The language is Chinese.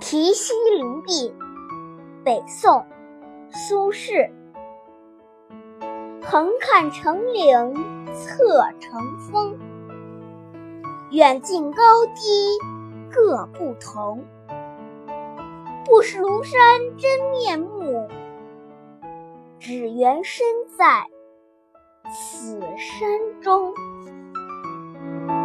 题西林壁北宋苏轼。横看成岭侧成峰远近高低各不同。不识庐山真面目只缘身在此山中。